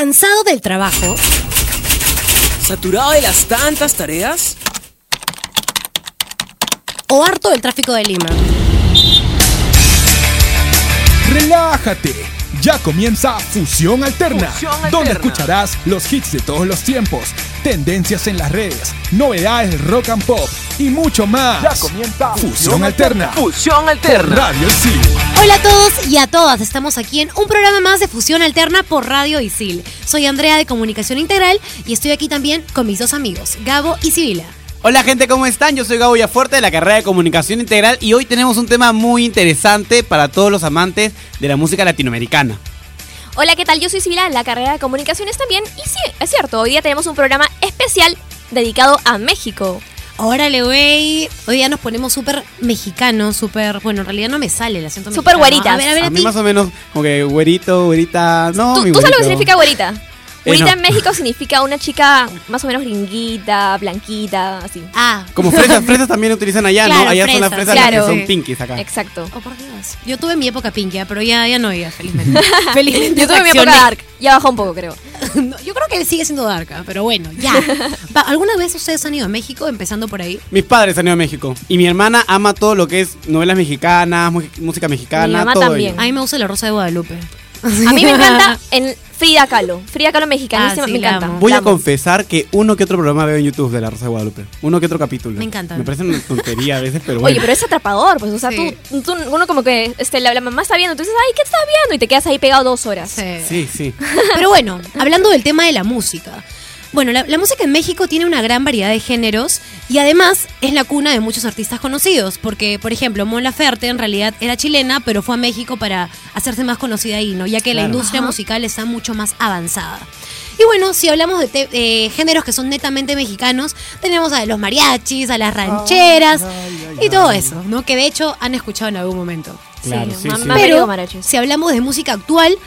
¿Cansado del trabajo? ¿Saturado de las tantas tareas? ¿O harto del tráfico de Lima? Relájate. Ya comienza Fusión Alterna, Fusión Alterna. donde escucharás los hits de todos los tiempos, tendencias en las redes, novedades rock and pop y mucho más. Ya comienza Fusión Alterna. Fusión por Alterna. Radio Isil. Hola a todos y a todas, estamos aquí en un programa más de Fusión Alterna por Radio Isil. Soy Andrea de Comunicación Integral y estoy aquí también con mis dos amigos, Gabo y Sibila. Hola gente, ¿cómo están? Yo soy Gabo Yafuerte de la carrera de Comunicación Integral y hoy tenemos un tema muy interesante para todos los amantes de la música latinoamericana. Hola, ¿qué tal? Yo soy Sibila, la carrera de comunicaciones también. Y sí, es cierto, hoy día tenemos un programa especial dedicado a México. Órale, güey. Hoy día nos ponemos súper mexicanos, súper. Bueno, en realidad no me sale el acento Súper mexicano. güeritas. A ver, a ver, A a mí ti. más o menos como que güerito, güerita, no, ¿Tú, mi tú sabes lo que significa güerita? Güerita no. en México significa una chica más o menos gringuita, blanquita, así. Ah, Como fresas, fresas también utilizan allá, Claro, ¿no? Allá son las fresas, fresas las claro. que son pinkies acá. Exacto. oh por Dios. Yo tuve mi época pinkia, pero ya, ya no, ya, felizmente. felizmente Yo tuve mi época dark. Ya bajó un poco, creo. No, yo creo que sigue siendo dark, ah, pero bueno, ya. Va, ¿Alguna vez ustedes han ido a México, empezando por ahí? Mis padres han ido a México y mi hermana ama todo lo que es novelas mexicanas, mu- música mexicana, Mi mamá todo también. ello. A mí me gusta la Rosa de Guadalupe. A mí me encanta en Frida Kahlo. Frida Kahlo mexicanísima, Ah, sí, me encanta. amo. Voy a confesar que uno que otro programa veo en YouTube de La Rosa de Guadalupe. Uno que otro capítulo. Me encanta. Me parece una tontería a veces, pero bueno. Oye, pero es atrapador, pues, o sea, Sí. tú, tú- uno como que, este, la, la mamá está viendo, dices, ay, ¿qué estás viendo? Y te quedas ahí pegado dos horas. Sí. Sí, sí. Pero bueno, hablando del tema de la música. Bueno, la, la música en México tiene una gran variedad de géneros y además es la cuna de muchos artistas conocidos, porque por ejemplo Mon Laferte en realidad era chilena, pero fue a México para hacerse más conocida ahí, ¿no? Ya que la industria Ajá. musical está mucho más avanzada. Y bueno, si hablamos de te- eh, géneros que son netamente mexicanos, tenemos a los mariachis, a las rancheras y todo eso, ¿no? Que de hecho han escuchado en algún momento. Claro, sí, sí. ma- Pero si hablamos de música actual,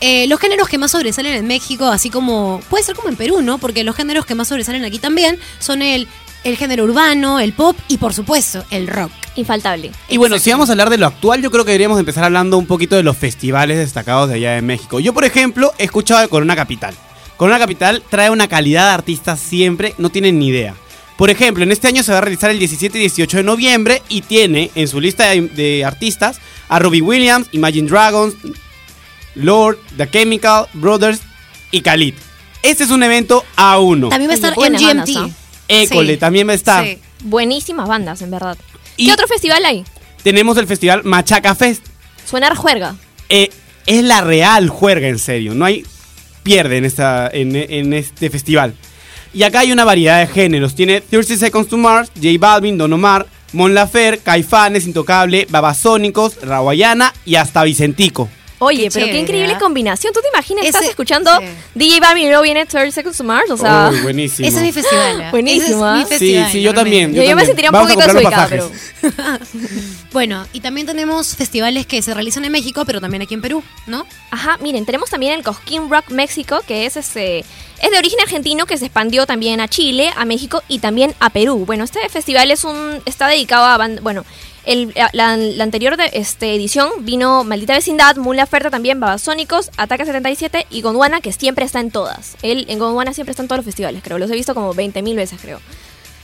eh, los géneros que más sobresalen en México, así como puede ser como en Perú, ¿no? Porque los géneros que más sobresalen aquí también son el, el género urbano, el pop y por supuesto el rock. Infaltable. Y bueno, si vamos a hablar de lo actual, yo creo que deberíamos empezar hablando un poquito de los festivales destacados de allá de México. Yo, por ejemplo, he escuchado de Corona Capital. Corona Capital trae una calidad de artistas siempre, no tienen ni idea. Por ejemplo, en este año se va a realizar el 17 y 18 de noviembre y tiene en su lista de, de artistas a Robbie Williams, Imagine Dragons, Lord, The Chemical Brothers y Khalid. Este es un evento a uno. También va a estar buenas MGMT. bandas, École Sí. también va a estar. Sí. Buenísimas bandas, en verdad. Y- ¿Qué otro festival hay? Tenemos el festival Machaca Fest. Suena a juerga. Eh, es la real juerga, en serio. No hay pierde en, esta, en, en este festival. Y acá hay una variedad de géneros. Tiene 30 Seconds to Mars, J Balvin, Don Omar, Mon Lafer, Caifanes, Intocable, Babasónicos, Rawayana y hasta Vicentico. Oye, Qué pero qué increíble ¿ah? combinación. ¿Tú te imaginas? Estás Ese- escuchando sí. DJ Balvin y luego viene 30 Seconds to Mars. O sea, buenísimo. Ese es mi festival. ¿ah? Buenísimo, Ese es mi ¿ah? Sí, sí, yo también. yo, yo me también. sentiría un poquito desubicada, los pero. pasajes. Bueno, y también tenemos festivales que se realizan en México, pero también aquí en Perú, ¿no? Ajá, miren, tenemos también el Cosquín Rock México, que es este. Es de origen argentino que se expandió también a Chile, a México y también a Perú. Bueno, este festival es un. está dedicado a band- bueno. El, la, la anterior de, este, edición vino Maldita Vecindad, Mula Oferta también, Babasónicos, Ataque 77 y Gondwana, que siempre está en todas. Él en Gondwana siempre está en todos los festivales, creo. Los he visto como 20.000 veces, creo.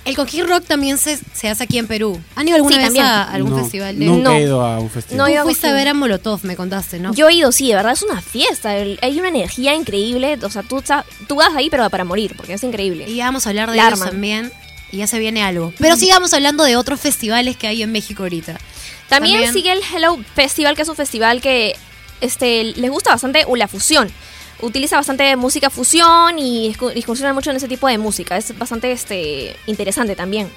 El Conquist Rock también se, se hace aquí en Perú. ¿Han ido alguna Sí, vez también. a algún No, festival de Nunca No. he ido a un festival. No Tú a fuiste a ver a Molotov, me contaste, ¿no? Yo he ido, sí, de verdad es una fiesta. el- Hay una energía increíble. O sea, tú, tú vas ahí, pero para morir, porque es increíble. Y vamos a hablar de ellos también. Y ya se viene algo. Pero sigamos hablando de otros festivales que hay en México ahorita. También, También- sigue el Hello Festival, que es un festival que este, les gusta bastante la fusión. Utiliza bastante música fusión y incursiona mucho en ese tipo de música. Es bastante este, interesante también.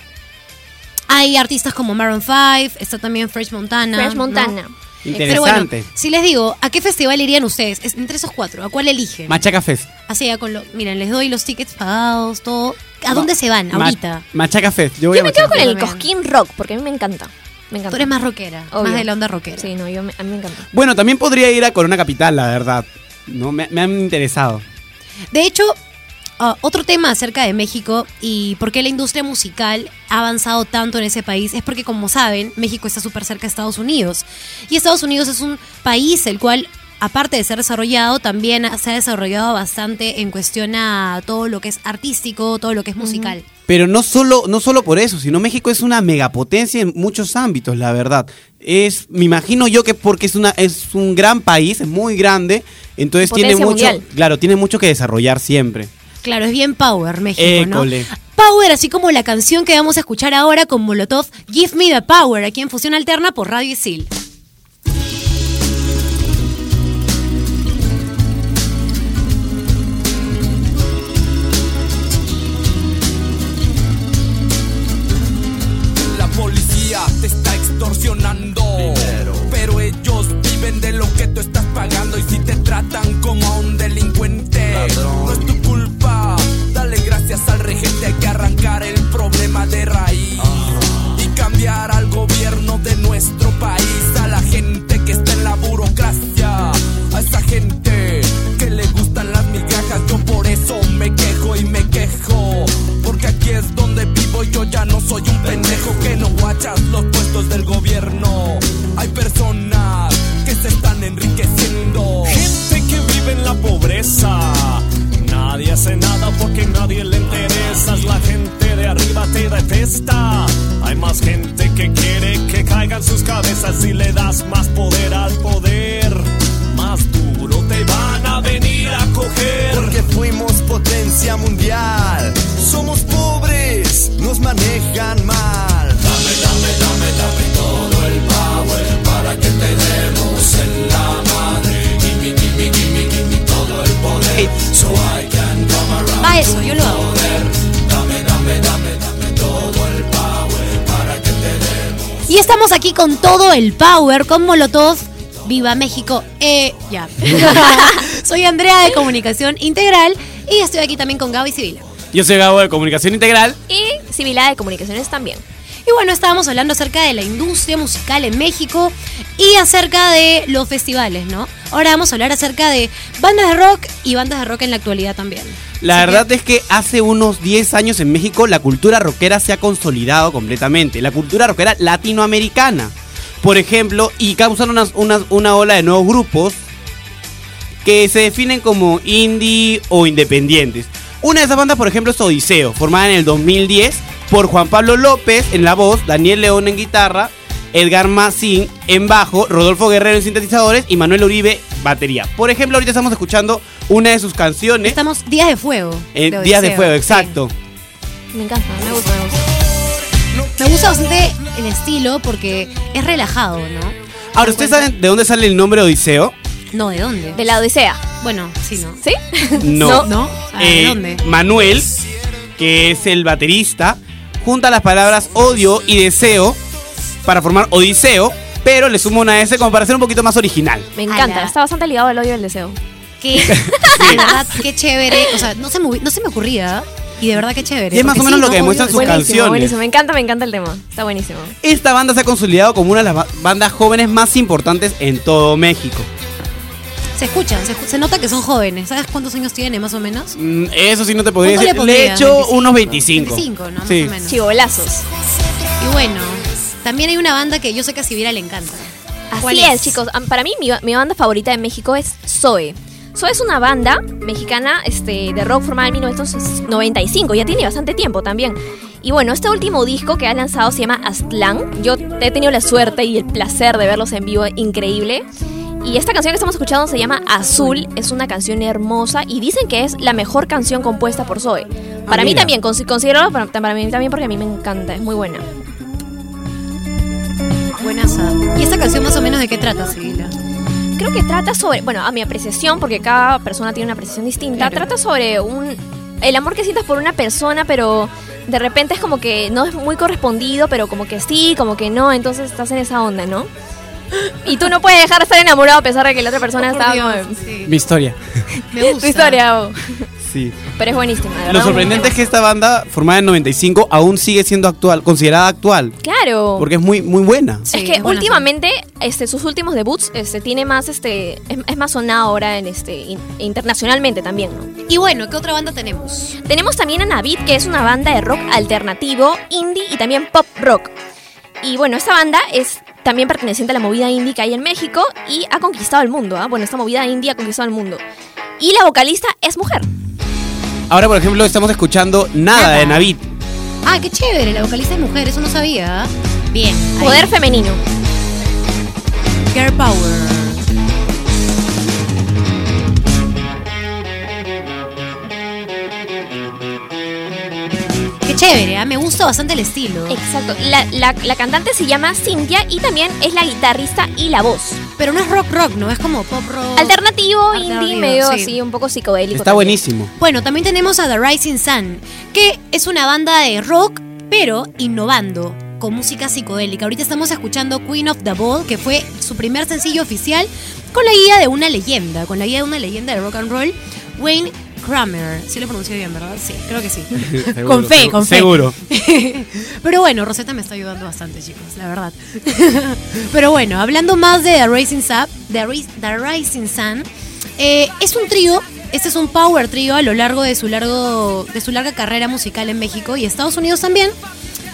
Hay artistas como Maroon 5, está también Fresh Montana. Fresh ¿no? Montana. Pero bueno, Interesante. si les digo, ¿a qué festival irían ustedes? Es entre esos cuatro, ¿a cuál eligen? Machaca Fest. Así ya con lo. Miren, les doy los tickets pagados, todo. ¿A dónde se van Ma- ahorita? Machaca Fest. Yo voy Yo a me quedo con el. Cosquín Rock, porque a mí me encanta. Me encanta. Tú eres más rockera, Obvio. más de la onda rockera. Sí, no, yo me- a mí me encanta. Bueno, también podría ir a Corona Capital, la verdad. No, me, me han interesado. De hecho, ah, otro tema acerca de México y por qué la industria musical ha avanzado tanto en ese país es porque, como saben, México está súper cerca de Estados Unidos. Y Estados Unidos es un país el cual aparte de ser desarrollado, también se ha desarrollado bastante en cuestión a todo lo que es artístico, todo lo que es musical. Pero no solo, no solo por eso, sino México es una megapotencia en muchos ámbitos, la verdad. Es, me imagino yo que porque es una, es un gran país, es muy grande, entonces tiene mucho, mundial. claro, tiene mucho que desarrollar siempre. Claro, es bien power México, École. ¿no? Power, así como la canción que vamos a escuchar ahora con Molotov, Give Me the Power, aquí en Fusión Alterna por Radio Isil. Te detesta. Hay más gente que quiere que caigan sus cabezas si le das más poder al poder. Más duro te van a venir a coger. Porque fuimos potencia mundial. Somos pobres, nos manejan mal. Dame, dame, dame, dame todo el power para que te demos en la madre. Gimme, gimme, gimme, gimme todo el poder. So I can come around. Va eso, yo lo Y estamos aquí con todo el power, con Molotov. Viva México. Eh, ya. Soy Andrea de Comunicación Integral y estoy aquí también con Gaby Sibila. Yo soy Gabo de Comunicación Integral. Y Civilidad de Comunicaciones también. Y bueno, estábamos hablando acerca de la industria musical en México y acerca de los festivales, ¿no? Ahora vamos a hablar acerca de bandas de rock y bandas de rock en la actualidad también. La Así verdad es que hace unos 10 años en México la cultura rockera se ha consolidado completamente. La cultura rockera latinoamericana. Por ejemplo, y causan unas- unas- una ola de nuevos grupos que se definen como indie o independientes. Una de esas bandas, por ejemplo, es Odiseo, formada en el 2010 por Juan Pablo López en la voz, Daniel León en guitarra, Edgar Macín en bajo, Rodolfo Guerrero en sintetizadores y Manuel Uribe batería. Por ejemplo, ahorita estamos escuchando una de sus canciones. Estamos Días de Fuego. De Días de Fuego, sí. exacto. Me encanta, me gusta, me gusta. Me gusta bastante el estilo porque es relajado, ¿no? Ahora, ¿ustedes saben de dónde sale el nombre Odiseo? No, ¿de dónde? De la Odisea. Bueno, sí, ¿no? ¿Sí? No. ¿No? Ah, ¿De Eh, dónde? Manuel, que es el baterista, junta las palabras odio y deseo para formar Odiseo, pero le suma una S como para ser un poquito más original. Me encanta, Ala. está bastante ligado al odio y al deseo. Que, de verdad, qué chévere. O sea, no se me, no se me ocurría. Y de verdad, qué chévere. Y es más o menos lo ¿no? que demuestran sus buenísimo, canciones. buenísimo. Me encanta, me encanta el tema. Está buenísimo. Esta banda se ha consolidado como una de las ba- bandas jóvenes más importantes en todo México. Se escuchan, se, escu- se nota que son jóvenes. ¿Sabes cuántos años tienen más o menos? Mm, Eso sí no te podría ¿Cuánto le decir. Le he hecho 25, unos 25. 25, ¿no? Más Sí. o menos. Chivolazos. Y bueno, también hay una banda que yo sé que a Sibira le encanta. ¿Cuál Así es, chicos. Am- Para mí, mi, mi banda favorita de México es Zoe. Zoe es una banda mexicana este, de rock formada en 1995. Ya tiene bastante tiempo también. Y bueno, este último disco que ha lanzado se llama Aztlán. Yo he tenido la suerte y el placer de verlos en vivo increíble. Y esta canción que estamos escuchando se llama Azul. Es una canción hermosa y dicen que es la mejor canción compuesta por Zoe. Para mí también, consi- considero para, para mí también porque a mí me encanta, es muy buena. Buenaza. ¿Y esta canción más o menos de qué trata, Sibila? Creo que trata sobre, bueno, a mi apreciación, porque cada persona tiene una apreciación distinta, Claro. trata sobre un el amor que sientas por una persona, pero de repente es como que no es muy correspondido, pero como que sí, como que no, entonces estás en esa onda, ¿no? Y tú no puedes dejar de estar enamorado a pesar de que la otra persona Por está sí. Mi historia. Me gusta. Tu historia, oh. Sí. pero es buenísima, verdad. Lo sorprendente es que esta banda, formada en 95, aún sigue siendo actual, considerada actual. Claro. Porque es muy, muy buena. Sí, es que buena últimamente este, sus últimos debuts este, tiene más este es, es más sonado ahora en este in- internacionalmente también, ¿no? Y bueno, ¿qué otra banda tenemos? Tenemos también a Navid, que es una banda de rock alternativo, indie y también pop rock. Y bueno, esta banda es también perteneciente a la movida indie que hay en México y ha conquistado el mundo. ¿ah? Bueno, esta movida indie ha conquistado el mundo. Y la vocalista es mujer. Ahora, por ejemplo, estamos escuchando Nada, Nada. de Navid. Ah, qué chévere, la vocalista es mujer, eso no sabía. ¿ah? Bien. ahí. Poder femenino. Girl Power. Chévere, ¿ah? me gusta bastante el estilo. Exacto. La, la- la cantante se llama Cintia y también es la guitarrista y la voz. Pero no es rock rock, ¿no? Es como pop rock. Alternativo, indie, medio sí. así, un poco psicodélico. Está también. buenísimo. Bueno, también tenemos a The Rising Sun, que es una banda de rock, pero innovando con música psicodélica. Ahorita estamos escuchando Queen of the Ball, que fue su primer sencillo oficial, con la guía de una leyenda, con la guía de una leyenda de rock and roll, Wayne Kramer. Sí lo pronuncié bien, ¿verdad? Sí, creo que sí. con fe, con fe. Seguro. Pero bueno, Rosetta me está ayudando bastante, chicos, la verdad. Pero bueno, hablando más de The Rising Sun, The, Ris- The Rising Sun eh, es un trío. Este es un power trío a lo largo de su largo de su larga carrera musical en México y Estados Unidos también.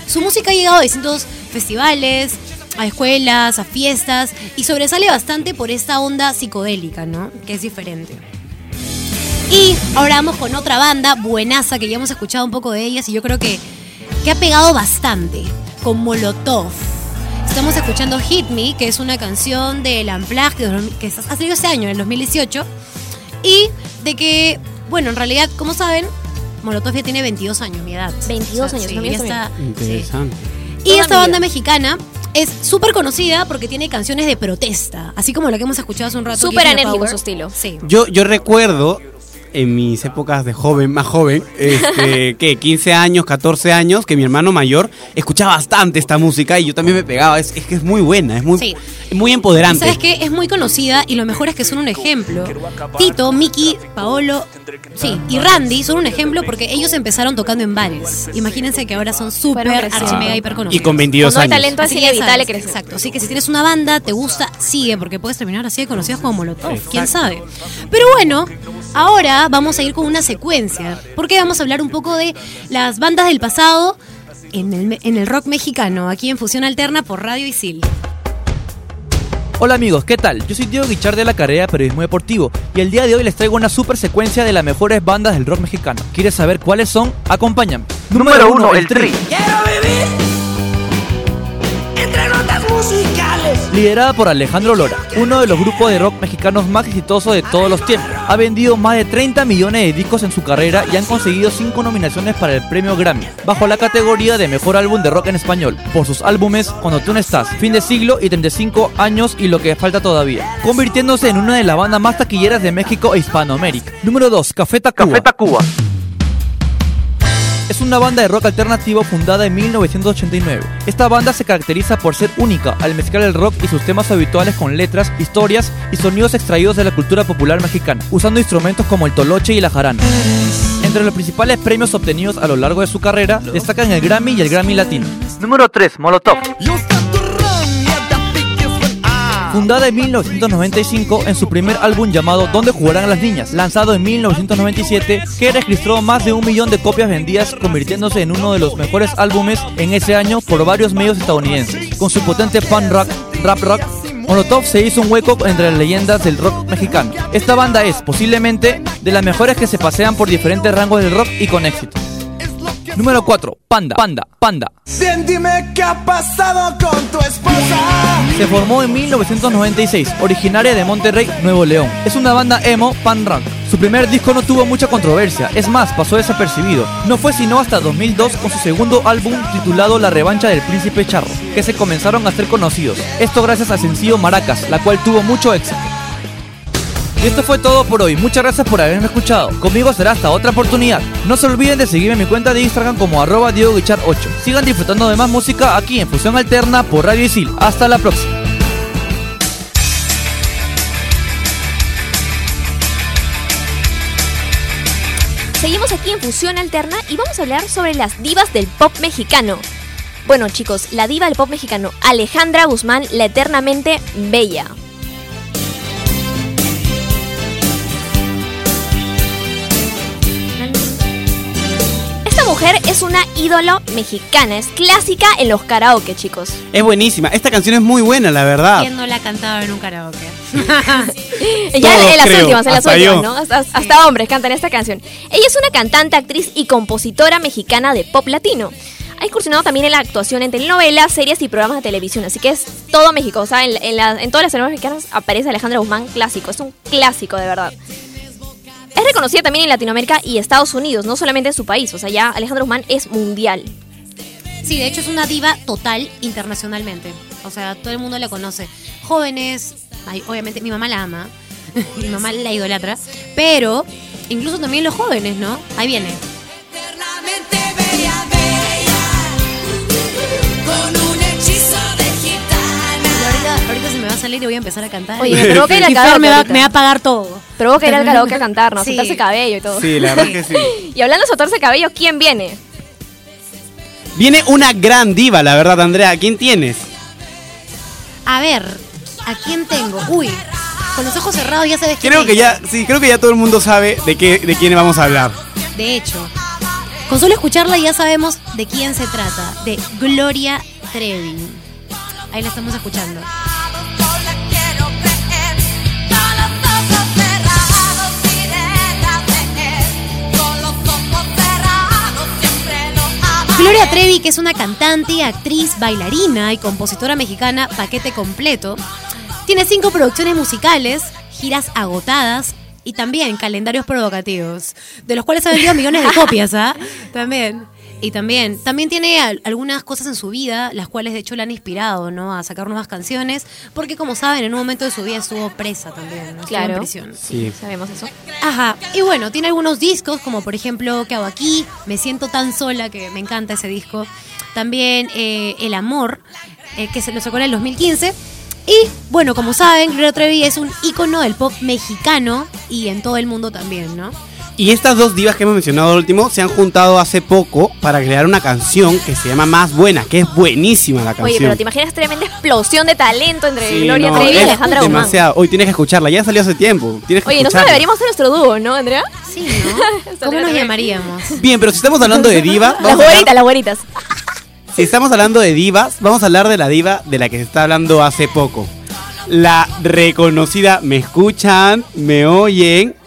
Su música ha llegado a distintos festivales, a escuelas, a fiestas y sobresale bastante por esta onda psicodélica, ¿no? Que es diferente. Y ahora vamos con otra banda buenaza que ya hemos escuchado un poco de ellas y yo creo que, que ha pegado bastante, con Molotov. Estamos escuchando Hit Me, que es una canción del Unplugged que, que ha salido este año, en el 2018. Y de que, bueno, en realidad, como saben, Molotov ya tiene 22 años, mi edad. 22 años, sí, sabía. está- sí. Interesante. Y Toda esta banda vida. mexicana es súper conocida porque tiene canciones de protesta, así como la que hemos escuchado hace un rato. Súper enérgico su estilo. Sí. Yo, yo recuerdo en mis épocas de joven, más joven, este, que 15 años, 14 años, que mi hermano mayor escuchaba bastante esta música y yo también me pegaba. Es, es que es muy buena, es muy, Sí. muy empoderante. ¿Sabes qué? Es muy conocida y lo mejor es que son un ejemplo. Tito, Miki, Paolo, sí, y Randy son un ejemplo porque ellos empezaron tocando en bares. Imagínense que ahora son súper, Fueron creciendo. archi, mega, hiper conocidos. Y con 22 Cuando hay años. talento Así así inevitable crecer. Exacto. Así que si tienes una banda, te gusta, sigue, porque puedes terminar así de conocidos como Molotov. ¿Quién sabe? Pero bueno, ahora vamos a ir con una secuencia. Porque vamos a hablar un poco de las bandas del pasado en el, en el rock mexicano, aquí en Fusión Alterna por Radio Isil. Hola amigos, ¿qué tal? Yo soy Diego Guichard de la carrera de Periodismo Deportivo y el día de hoy les traigo una super secuencia de las mejores bandas del rock mexicano. ¿Quieres saber cuáles son? Acompáñame. Número 1, el Tri. Liderada por Alejandro Lora, uno de los grupos de rock mexicanos más exitosos de todos los tiempos. Ha vendido más de 30 millones de discos en su carrera y han conseguido 5 nominaciones para el premio Grammy, bajo la categoría de Mejor Álbum de Rock en Español, por sus álbumes Cuando tú no estás, Fin de siglo y 35 años y lo que falta todavía, convirtiéndose en una de las bandas más taquilleras de México e Hispanoamérica. Número 2, Café Tacuba. Es una banda de rock alternativo fundada en 1989. Esta banda se caracteriza por ser única al mezclar el rock y sus temas habituales con letras, historias y sonidos extraídos de la cultura popular mexicana, usando instrumentos como el toloche y la jarana. Entre los principales premios obtenidos a lo largo de su carrera destacan el Grammy y el Grammy Latino. Número 3, Molotov. Fundada en 1995 en su primer álbum llamado ¿Dónde jugarán las niñas? Lanzado en 1997, que registró más de un millón de copias vendidas, convirtiéndose en uno de los mejores álbumes en ese año por varios medios estadounidenses. Con su potente punk rock, rap rock, Molotov se hizo un hueco entre las leyendas del rock mexicano. Esta banda es posiblemente de las mejores que se pasean por diferentes rangos del rock y con éxito. Número 4. Panda, Panda, Panda. Dime qué ha pasado con tu esposa. Se formó en 1996, originaria de Monterrey, Nuevo León. Es una banda emo pan rock. Su primer disco no tuvo mucha controversia, es más, pasó desapercibido. No fue sino hasta 2002 con su segundo álbum titulado La revancha del príncipe charro, que se comenzaron a hacer conocidos. Esto gracias al sencillo Maracas, la cual tuvo mucho éxito. Y esto fue todo por hoy. Muchas gracias por haberme escuchado. Conmigo será hasta otra oportunidad. No se olviden de seguirme en mi cuenta de Instagram como arroba DiegoGuichard8. Sigan disfrutando de más música aquí en Fusión Alterna por Radio Isil. Hasta la próxima. Seguimos aquí en Fusión Alterna y vamos a hablar sobre las divas del pop mexicano. Bueno chicos, la diva del pop mexicano, Alejandra Guzmán, la eternamente bella. Mujer es una ídolo mexicana, es clásica en los karaoke, chicos. Es buenísima. Esta canción es muy buena, la verdad. ¿Quién no la ha cantado en un karaoke? Ya en, en las creo, últimas, en las hasta últimas, yo. ¿no? Hasta, hasta hombres cantan esta canción. Ella es una cantante, actriz y compositora mexicana de pop latino. Ha incursionado también en la actuación en telenovelas, series y programas de televisión, así que es todo México. O sea, en, en la- en todas las telenovelas mexicanas aparece Alejandra Guzmán clásico, es un clásico de verdad. Es reconocida también en Latinoamérica y Estados Unidos, no solamente en su país. O sea, ya Alejandra Guzmán es mundial. Sí, de hecho es una diva total internacionalmente. O sea, todo el mundo la conoce. Jóvenes, obviamente mi mamá la ama, mi mamá la idolatra, pero incluso también los jóvenes, ¿no? Ahí viene. Salir y voy a empezar a cantar. Oye, me provoca ir al karaoke me va, ahorita. me va a pagar todo. Provoca ir al karaoke a cantar, ¿no? Sí. Soltarse cabello y todo. Sí, la verdad que sí. Y hablando de soltarse cabello, ¿quién viene? Viene una gran diva, la verdad, Andrea. ¿Quién tienes? A ver, ¿a quién tengo? Uy, con los ojos cerrados ya sabes quién Creo es. que ya, sí, creo que ya todo el mundo sabe de qué, de quién vamos a hablar. De hecho, con solo escucharla ya sabemos de quién se trata. De Gloria Trevi. Ahí la estamos escuchando. Gloria Trevi, que es una cantante, actriz, bailarina y compositora mexicana paquete completo, tiene cinco producciones musicales, giras agotadas y también calendarios provocativos, de los cuales ha vendido millones de copias, ¿ah? También. Y también, también tiene al- algunas cosas en su vida, las cuales de hecho la han inspirado, ¿no? A sacar nuevas canciones, porque como saben, en un momento de su vida estuvo presa también, ¿no? Claro. en prisión. Sí. Sabemos eso. Ajá, y bueno, tiene algunos discos, como por ejemplo, ¿Qué hago aquí? Me siento tan sola, que me encanta ese disco. También eh, El Amor, eh, que se lo sacó en el 2015. Y bueno, como saben, Gloria Trevi es un ícono del pop mexicano y en todo el mundo también, ¿no? Y estas dos divas que hemos mencionado al último se han juntado hace poco para crear una canción que se llama Más Buena, que es buenísima la canción. Oye, pero te imaginas tremenda explosión de talento entre Sí, Gloria no, Trevi y Alejandra Guzmán. demasiado. Hoy tienes que escucharla, ya salió hace tiempo. Tienes que Oye, nosotros deberíamos ser nuestro dúo, ¿no, Andrea? Sí, ¿no? ¿Cómo nos llamaríamos? Bien, pero si estamos hablando de diva, Las güeritas, las güeritas. si estamos hablando de divas, vamos a hablar de la diva de la que se está hablando hace poco. La reconocida, ¿me escuchan? ¿Me oyen?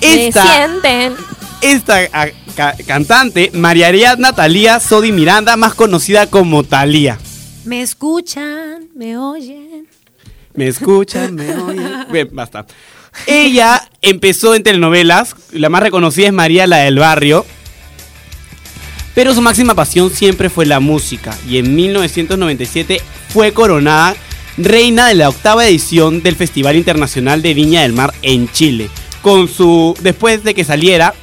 Me Esta, sienten. esta a- ca- cantante, María Ariadna Talía Sodi Miranda, más conocida como Talía. Me escuchan, me oyen. ¿Me escuchan? ¿Me oyen? Bien, basta. Ella empezó en telenovelas, la más reconocida es María la del Barrio, pero su máxima pasión siempre fue la música y en 1997 fue coronada reina de la octava edición del Festival Internacional de Viña del Mar en Chile, con su, después de que saliera,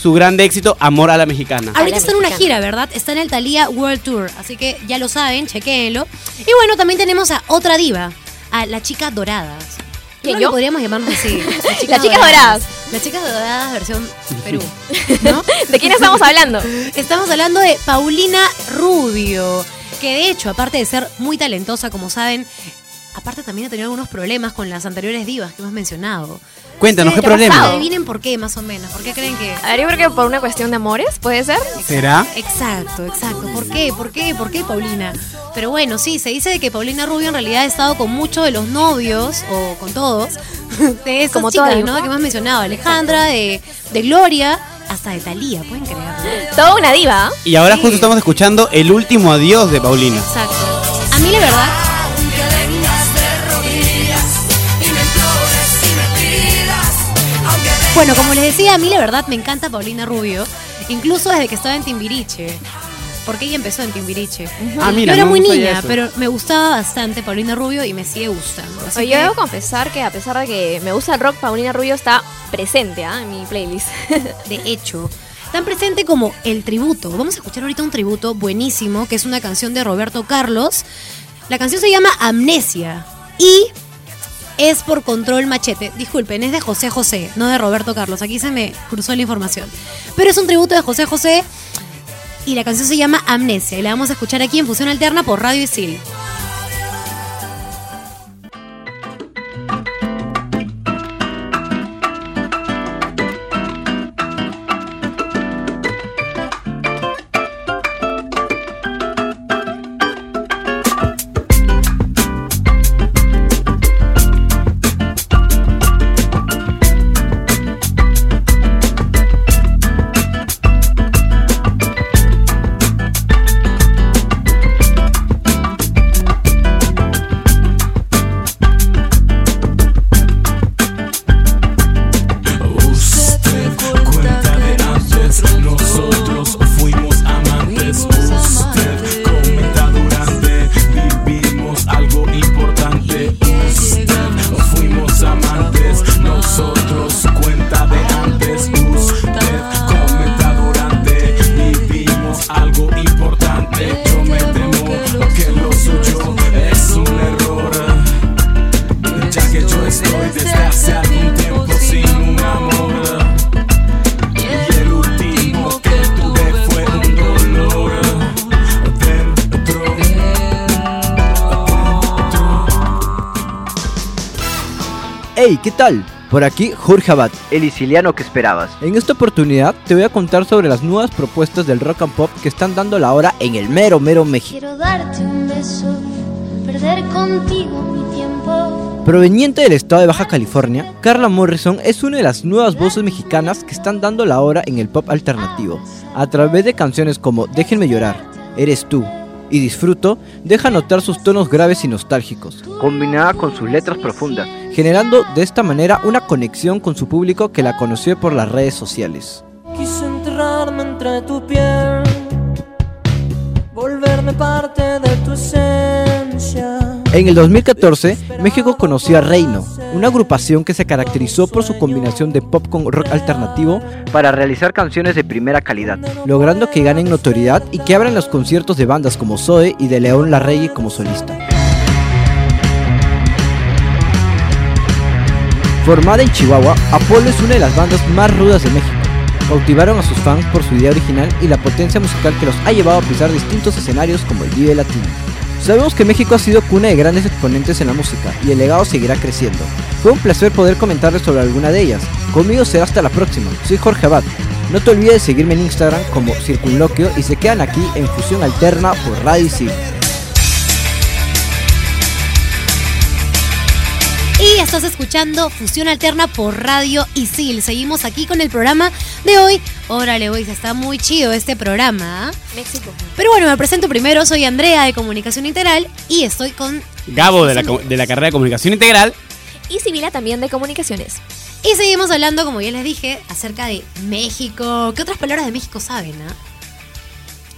su grande éxito Amor a la Mexicana. Ahorita la está en una gira, ¿verdad? Está en el Thalía World Tour, así que ya lo saben, chequéenlo. Y bueno, también tenemos a otra diva, a la chica Doradas. ¿Quién, yo? que podríamos llamarnos así. Las chicas doradas. Las chicas doradas versión Perú. ¿No? ¿De quién estamos hablando? Estamos hablando de Paulina Rubio, que de hecho, aparte de ser muy talentosa, como saben, aparte también ha tenido algunos problemas con las anteriores divas que hemos mencionado. Cuéntanos, ¿qué ¿qué ha problema? Adivinen por qué, más o menos. ¿Por qué creen que...? A ver, yo creo que por una cuestión de amores, ¿puede ser? ¿Será? Exacto, exacto. ¿Por qué? ¿Por qué? ¿Por qué Paulina? Pero bueno, sí, se dice de que Paulina Rubio en realidad ha estado con muchos de los novios, o con todos, de esas Como chicas, todas, ¿no? Que hemos mencionado, Alejandra, de, de Gloria, hasta de Talía, pueden creerlo. Toda una diva. Y ahora Sí. justo estamos escuchando el último adiós de Paulina. Exacto. A mí la verdad, bueno, como les decía, a mí la verdad me encanta Paulina Rubio, incluso desde que estaba en Timbiriche. Porque ella empezó en Timbiriche. Ah, mira, yo era no muy niña, eso. pero me gustaba bastante Paulina Rubio y me sigue gustando. Así Oye, que- yo debo confesar que a pesar de que me gusta el rock, Paulina Rubio está presente ¿ah? en mi playlist. De hecho, tan presente como el tributo. Vamos a escuchar ahorita un tributo buenísimo, que es una canción de Roberto Carlos. La canción se llama Amnesia y es por Control Machete. Disculpen, es de José José, no de Roberto Carlos. Aquí se me cruzó la información. Pero es un tributo de José José y la canción se llama Amnesia y la vamos a escuchar aquí en Fusión Alterna por Radio Isil. Hey, ¿qué tal? Por aquí Jorge Abad, el siciliano que esperabas. En esta oportunidad te voy a contar sobre las nuevas propuestas del rock and pop que están dando la hora en el mero mero México. Quiero darte un beso, perder contigo mi tiempo. Proveniente del estado de Baja California, Carla Morrison es una de las nuevas voces mexicanas que están dando la hora en el pop alternativo. A través de canciones como Déjenme llorar, Eres tú y Disfruto, deja notar sus tonos graves y nostálgicos, combinada con sus letras profundas, generando de esta manera una conexión con su público que la conoció por las redes sociales. Quise enterrarme entre tu piel, volverme parte de tu esencia. En el 2014, México conoció a Reino, una agrupación que se caracterizó por su combinación de pop con rock alternativo para realizar canciones de primera calidad, logrando que ganen notoriedad y que abran los conciertos de bandas como Zoe y de León Larregui como solista. Formada en Chihuahua, Apolo es una de las bandas más rudas de México. Cautivaron a sus fans por su idea original y la potencia musical que los ha llevado a pisar distintos escenarios como el Vive Latino. Sabemos que México ha sido cuna de grandes exponentes en la música y el legado seguirá creciendo. Fue un placer poder comentarles sobre alguna de ellas. Conmigo será hasta la próxima. Soy Jorge Abad. No te olvides de seguirme en Instagram como Circunloquio y se quedan aquí en Fusión Alterna por Radio Isil. Estás escuchando Fusión Alterna por Radio Isil. Seguimos aquí con el programa de hoy. Órale, hoy está muy chido este programa. ¿ah? México. Pero bueno, me presento primero. Soy Andrea de Comunicación Integral y estoy con. Gabo de la, co- de la carrera de comunicación integral. Y Sibila también de comunicaciones. Y seguimos hablando, como ya les dije, acerca de México. ¿Qué otras palabras de México saben, ah?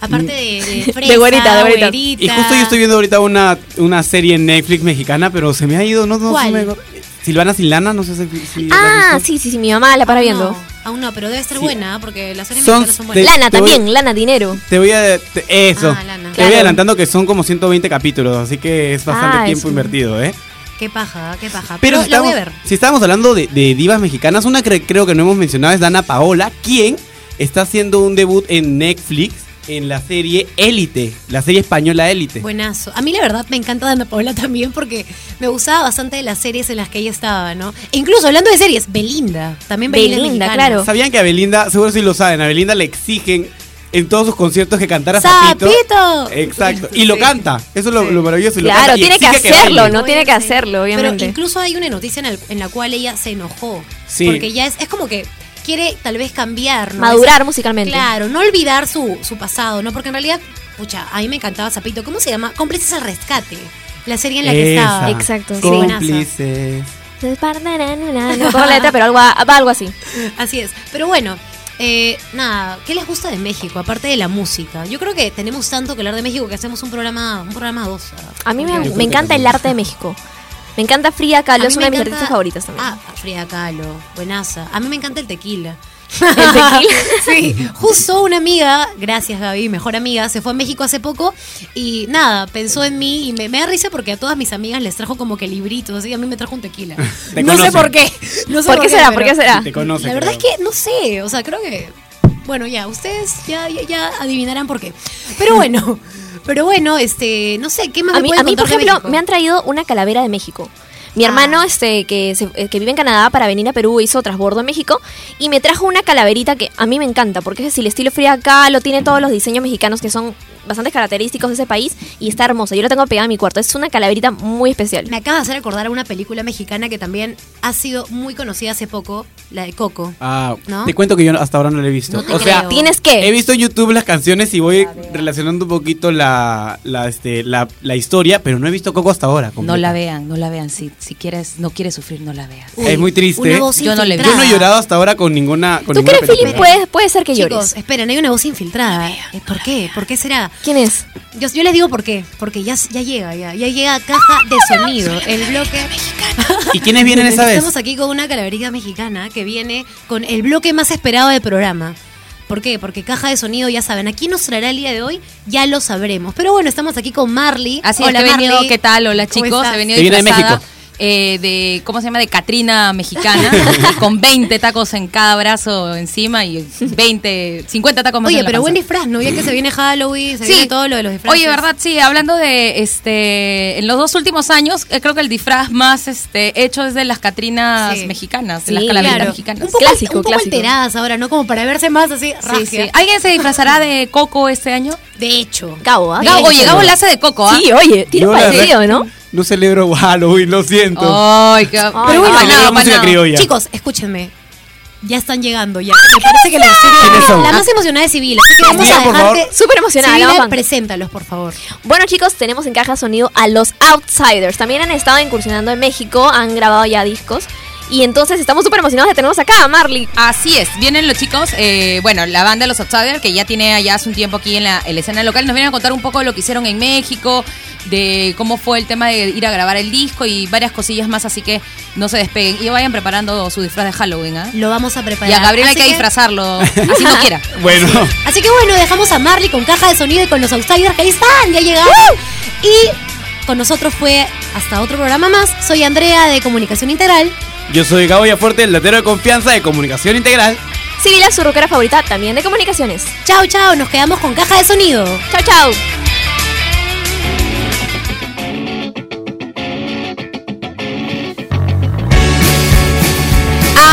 Aparte de, de fresa, De güerita, de güerita. güerita. Y justo yo estoy viendo ahorita una, una serie en Netflix mexicana, pero se me ha ido, no, no ¿Cuál? se me- Silvana Silana, no sé si, Ah, sí, sí, sí, mi mamá la para Aún viendo. no, aún no, pero debe estar Sí. buena, porque las series Son- mexicanas son te- buenas. Lana te voy- también, lana, dinero. Te voy a. te- eso. Ah, Lana. Te voy adelantando que son como 120 capítulos, así que es bastante Ah, tiempo es- invertido, ¿eh? Qué paja, qué paja. Pero Pero, si la voy a estamos, ver. si estábamos hablando de, de divas mexicanas, una que creo que no hemos mencionado es Dana Paola, quien está haciendo un debut en Netflix en la serie Élite, la serie española Élite. Buenazo. A mí la verdad me encanta Dana Paola también porque me gustaba bastante de las series en las que ella estaba, ¿no? E incluso hablando de series, Belinda. También Belinda, claro. ¿Sabían que a Belinda, seguro si lo saben, a Belinda le exigen en todos sus conciertos que cantara Zapito? ¡Sapito! Exacto. Y lo Sí. canta. Eso es lo, Sí. lo maravilloso. y lo Claro, canta y tiene que hacerlo. ¿no? Tiene que Sí. hacerlo, obviamente. Pero incluso hay una noticia en, el- en la cual ella se enojó. Sí. Porque ya es, es como que quiere tal vez cambiar, ¿no? Madurar Esa- musicalmente. Claro, no olvidar su, su pasado, ¿no? Porque en realidad, pucha, a mí me encantaba Zapito. ¿Cómo se llama? Cómplices al rescate. La serie en la que estaba. Exacto, sí. Cómplices. Una- No la letra, pero algo, va algo así. Así es. Pero bueno, eh, nada, ¿qué les gusta de México? Aparte de la música. Yo creo que tenemos tanto que hablar de México que hacemos un programa, un programa dos. A mí me, me encanta el arte de México. Me encanta Frida Kahlo, es me una de mis encanta- artistas favoritas también. Ah, Frida Kahlo, buenaza. A mí me encanta el tequila. ¿El tequila? sí, justo una amiga, gracias Gaby, mejor amiga, se fue a México hace poco y nada, pensó en mí y me, me da risa porque a todas mis amigas les trajo como que libritos, así a mí me trajo un tequila. Te no sé por qué. No sé ¿Por qué será? ¿Por qué será? Te conoce, La verdad es que no sé, o sea, creo que bueno, ya ustedes ya, ya, ya adivinarán por qué. Pero bueno, pero bueno, este, no sé, ¿qué más A mí, a mí, por ejemplo, me han traído una calavera de México. Mi Ah. hermano, este, que, se- eh, que vive en Canadá para venir a Perú, hizo transbordo en México y me trajo una calaverita que a mí me encanta, porque es el estilo Frida Kahlo, tiene todos los diseños mexicanos que son bastante característicos de ese país y está hermosa. Yo la tengo pegada en mi cuarto. Es una calaverita muy especial. Me acaba de hacer acordar a una película mexicana que también ha sido muy conocida hace poco, la de Coco. Ah, ¿No? te cuento que yo hasta ahora no la he visto. No te o sea. Tienes que. he visto en YouTube las canciones y voy relacionando un poquito la, la, este, la, la historia, pero no he visto Coco hasta ahora. No la vean, no la vean. Si, si quieres, no quieres sufrir, no la veas. Uy, es muy triste. Una voz Yo no le vi. Yo no he llorado hasta ahora con ninguna con ¿Tú ninguna crees, Philip? Puede, puede ser que Chicos, llores. esperen, hay una voz infiltrada. ¿Por qué? ¿Por qué será? ¿Quién es? Yo, yo les digo por qué. Porque ya, ya llega, ya, ya llega caja de sonido. El bloque. ¿Y quiénes vienen esa vez? Estamos aquí con una calaverita mexicana que viene con el bloque más esperado del programa. ¿Por qué? Porque caja de sonido, ya saben, aquí nos traerá el día de hoy, ya lo sabremos. Pero bueno, estamos aquí con Marley. Así Hola, es que he venido. ¿qué tal? Hola ¿Cómo chicos, he venido de. México. Eh, de, ¿cómo se llama? De Catrina mexicana, con 20 tacos en cada brazo encima y 20, 50 tacos más Oye, en la pero buen disfraz, ¿no? Ya que se viene Halloween, se Sí. viene todo lo de los disfraces. Oye, verdad, sí, hablando de este en los dos últimos años, eh, creo que el disfraz más este hecho es de las Catrinas Sí. mexicanas, de Sí, las calaveras claro. mexicanas. Un poco, un poco alteradas ahora, ¿no? Como para verse más así, Sí, ragia. sí. ¿Alguien se disfrazará de Coco este año? De hecho. Gabo, ¿ah? Gabo, oye. Gabo la hace de Coco, ¿ah? Sí, oye, tiene la parecido, ¿no? No celebro Halloween, lo siento. Ay, qué... Pero Ay, bueno, nada, música criolla. Chicos, escúchenme. Ya están llegando ya. Me parece que la, ¿Quiénes son? la más emocionada es Civil. Así que vamos a por dejarte. favor. Súper emocionada, Juan. preséntalos, por favor. Bueno chicos, tenemos en caja de sonido a los Outsiders. También han estado incursionando en México, han grabado ya discos. Y entonces estamos súper emocionados de tenerlos acá, Marley. Así es, vienen los chicos, eh, bueno, la banda de los Outsiders, que ya tiene allá hace un tiempo aquí en la, en la escena local, nos vienen a contar un poco de lo que hicieron en México, de cómo fue el tema de ir a grabar el disco y varias cosillas más, así que no se despeguen y vayan preparando su disfraz de Halloween, ¿ah? Lo vamos a preparar. Y a Gabriel hay que disfrazarlo, así no quiera. Bueno, Así que bueno, dejamos a Marley con caja de sonido y con los outsiders que ahí están, ya llegaron. Y con nosotros fue hasta otro programa más. Soy Andrea de Comunicación Integral. yo soy Gabo Fuerte, el latero de confianza de comunicación integral. Sibila, su rockera favorita, también de comunicaciones. Chao, chao, nos quedamos con caja de sonido. Chao, chao.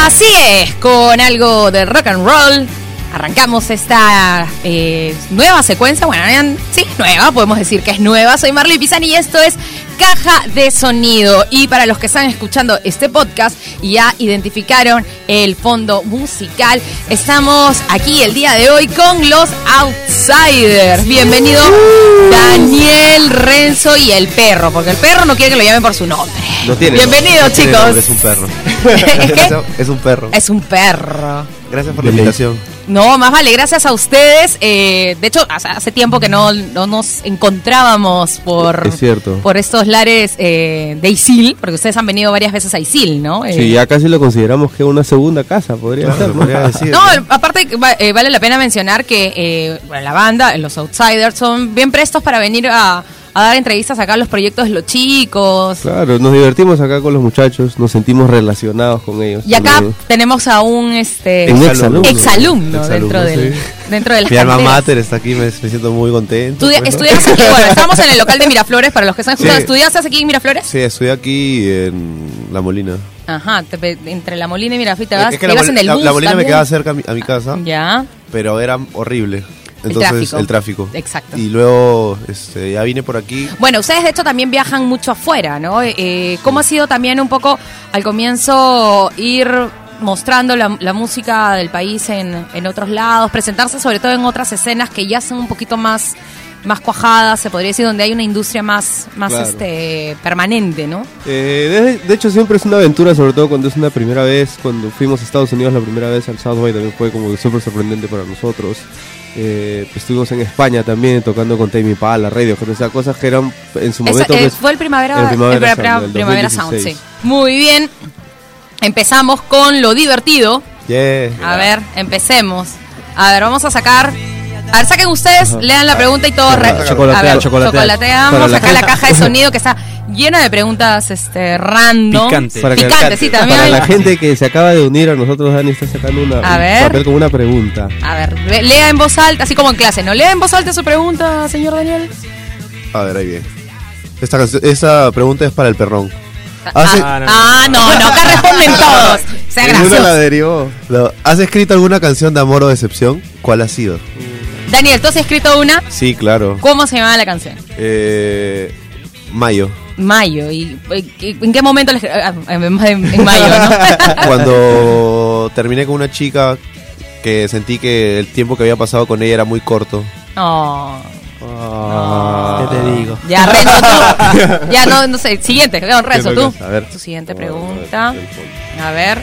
Así es, con algo de rock and roll. Arrancamos esta eh, nueva secuencia. Bueno, sí, nueva, podemos decir que es nueva. Soy Marley Pisani y esto es Caja de Sonido. Y para los que están escuchando este podcast y ya identificaron el fondo musical, estamos aquí el día de hoy con los Outsiders. Bienvenido Daniel, Renzo y el perro, porque el perro no quiere que lo llamen por su nombre. No tiene Bienvenido, no tiene chicos. nombre, es un perro. Es un perro. Es un perro. Gracias por la invitación. No, más vale, gracias a ustedes. Eh, de hecho, hace, hace tiempo que no, no nos encontrábamos por, Es cierto. por estos lares eh, de Isil, porque ustedes han venido varias veces a Isil, ¿no? Eh, Sí, ya casi lo consideramos que una segunda casa, podría Claro, ser, ¿no? podría decir. No, aparte que va- eh, vale la pena mencionar que eh, bueno, la banda, los Outsiders, son bien prestos para venir a, a dar entrevistas acá a los proyectos de los chicos. Claro, nos divertimos acá con los muchachos, nos sentimos relacionados con ellos. Y acá también. tenemos a un este exalumno. exalumno Exalumno, dentro del sí. dentro de las Mi alma mater está aquí, me, me siento muy contento. Estudia- pues, ¿no? estudias aquí, bueno, estamos en el local de Miraflores, para los que están escuchando, Sí. ¿estudiaste aquí en Miraflores? Sí, estoy aquí en La Molina. Ajá, te entre la Molina y Miraflores te vas, es que te la, ibas en el la- bus la Molina me quedaba cerca a mi, a mi casa, Ya, pero era horrible. El Entonces, tráfico. el tráfico. exacto. Y luego este, ya vine por aquí. Bueno, ustedes de hecho también viajan mucho afuera, ¿no? Eh, ¿Cómo ha sido también un poco al comienzo ir mostrando la, la música del país en, en otros lados, presentarse sobre todo en otras escenas que ya son un poquito más más cuajadas, se podría decir, donde hay una industria más, más Claro. este permanente, ¿no? Eh, de, de hecho, siempre es una aventura, sobre todo cuando es una primera vez. Cuando fuimos a Estados Unidos la primera vez al South by también fue como que súper sorprendente para nosotros. Eh, pues estuvimos en España también tocando con Tame Impala, Radio, o sea, cosas que eran en su Esa- momento. eh, fue el Primavera, el Primavera el Primavera- Sound del Primavera Sound, 2016. sí. Muy bien. Empezamos con lo divertido. Yeah. A ver, empecemos. A ver, vamos a sacar. A ver, saquen ustedes, lean la pregunta y todos. re- Chocolatea, a ver, chocolatea. chocolateamos. Acá la caja de sonido que está llena de preguntas este, random. Para, que- Picante, sí, también. para la gente que se acaba de unir a nosotros, Dani está sacando una, A un ver. papel con una pregunta. A ver, le- lea en voz alta, así como en clase, ¿no? Lea en voz alta su pregunta, señor Daniel. A ver, ahí bien. Esta, esta pregunta es para el perrón. Hace- Ah, no, no, acá responden todos. Sea gracioso. la derivó. No. ¿Has escrito alguna canción de amor o decepción? ¿Cuál ha sido? Daniel, ¿tú has escrito una? Sí, claro. ¿Cómo se llamaba la canción? Eh, Mayo. Mayo. ¿Y en qué momento? le escri- ah, En, mayo, ¿no? Cuando terminé con una chica que sentí que el tiempo que había pasado con ella era muy corto. No. ¿Qué te digo? Ya, Renzo, tú. Ya, no, no sé. Siguiente, Renzo, ¿Qué me tú. A ver. Tu siguiente pregunta. A ver.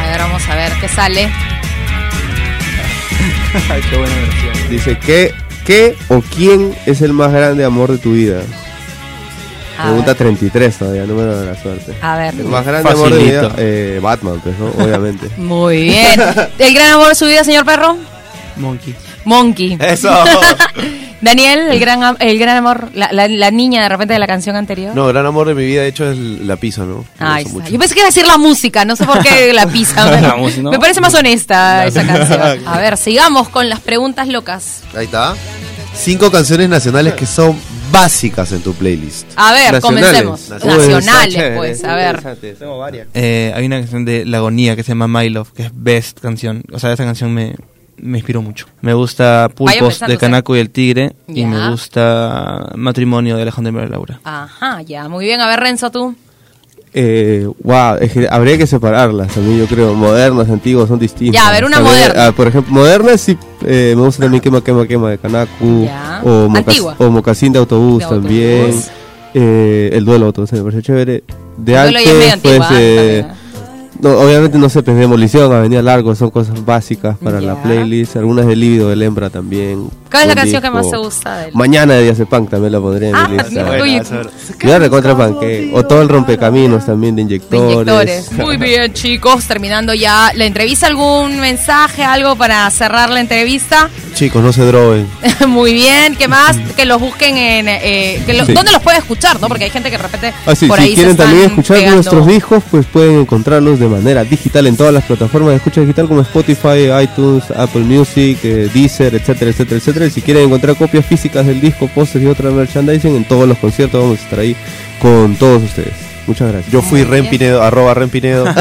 A ver, vamos a ver qué sale. Qué buena versión. Dice, ¿qué, ¿qué o quién es el más grande amor de tu vida? A Pregunta ver. 33 todavía, número de la suerte. A ver. El más grande amor de mi vida, eh, Batman, pues, ¿no? Obviamente. Muy bien. ¿El gran amor de su vida, señor perro? Monkey. Monkey. Eso. Daniel, el gran, el gran amor, la, la- la niña de repente de la canción anterior. No, gran amor de mi vida, de hecho, es la pizza, ¿no? Está. Yo pensé que iba a decir la música, no sé por qué la pizza. pero La música, ¿no? Me parece más honesta esa canción. A ver, sigamos con las preguntas locas. Ahí está. Cinco canciones nacionales que son básicas en tu playlist. A ver, Nacionales. comencemos. Nacionales. Nacionales, pues, a ver. Tengo varias. Eh, hay una canción de La Agonía que se llama My Love, que es best canción. O sea, esa canción me, me inspiró mucho. Me gusta Pulpos de Canaco y el Tigre. Y me gusta Matrimonio de Alejandro María Laura. Ajá, ya, muy bien. A ver, Renzo, tú. Eh, wow, es que habría que separarlas también, yo creo. Modernas, antiguas, son distintas. Ya, a ver, una También, moderna. ah, por ejemplo, modernas sí, eh, me gusta también Quema, Quema, Quema de Canacu. Ya. O, Mocas- Antigua. o Mocasín de Autobús De Autobús. también. Eh, el duelo autobús me parece chévere. De El duelo ya es medio antes, pues, antigua, no, obviamente no sé, pues Demolición, Avenida Largo, son cosas básicas para la playlist. Algunas de Líbido, de Lembra también. ¿Cuál es la canción que más te gusta de él? Mañana de Diazepam también la pondré en Ah, mi lista. no, oye, Yo recontra panque. O todo el rompecaminos también de inyectores. Inyectores. Muy bien, chicos. Terminando ya la entrevista, ¿algún mensaje, algo para cerrar la entrevista? Chicos, no se droguen. Muy bien. ¿Qué más? Que los busquen en... eh, que lo- Sí. ¿Dónde los puede escuchar, no? Porque hay gente que de repente Ah, sí, por si ahí quieren también escuchar pegando. nuestros discos, pues pueden encontrarlos de manera digital en todas las plataformas de escucha digital como Spotify, iTunes, Apple Music, eh, Deezer, etcétera, etcétera, etcétera. Y si quieren encontrar copias físicas del disco, pósters y otra merchandising, en todos los conciertos vamos a estar ahí con todos ustedes. Muchas gracias. Yo fui Rempinedo, arroba Rempinedo.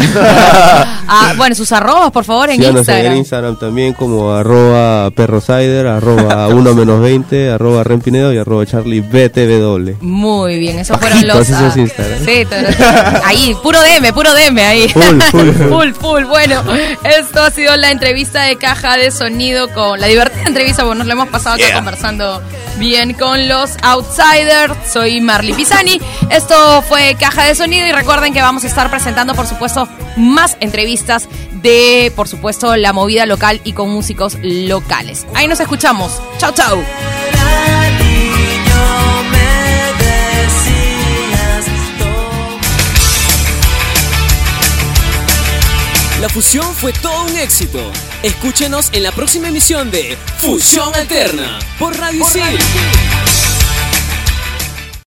Ah, bueno, sus arrobas, por favor, en Síganos Instagram. en Instagram también como arroba perrosider, arroba 1 menos 20, arroba rempinedo y arroba charlie btw. Muy bien, esos fueron los... eso es ah, Instagram. sí, todo- ahí, puro DM, puro DM ahí. Full, full, full. full. Bueno, esto ha sido la entrevista de Caja de Sonido con la divertida entrevista, bueno, nos la hemos pasado acá conversando bien con los Outsiders. Soy Marley Pisani. Esto fue Caja de Sonido y recuerden que vamos a estar presentando, por supuesto, más entrevistas de, por supuesto, la movida local y con músicos locales. Ahí nos escuchamos. Chau, chau. La fusión fue todo un éxito. Escúchenos en la próxima emisión de Fusión Alterna por Radio Isil.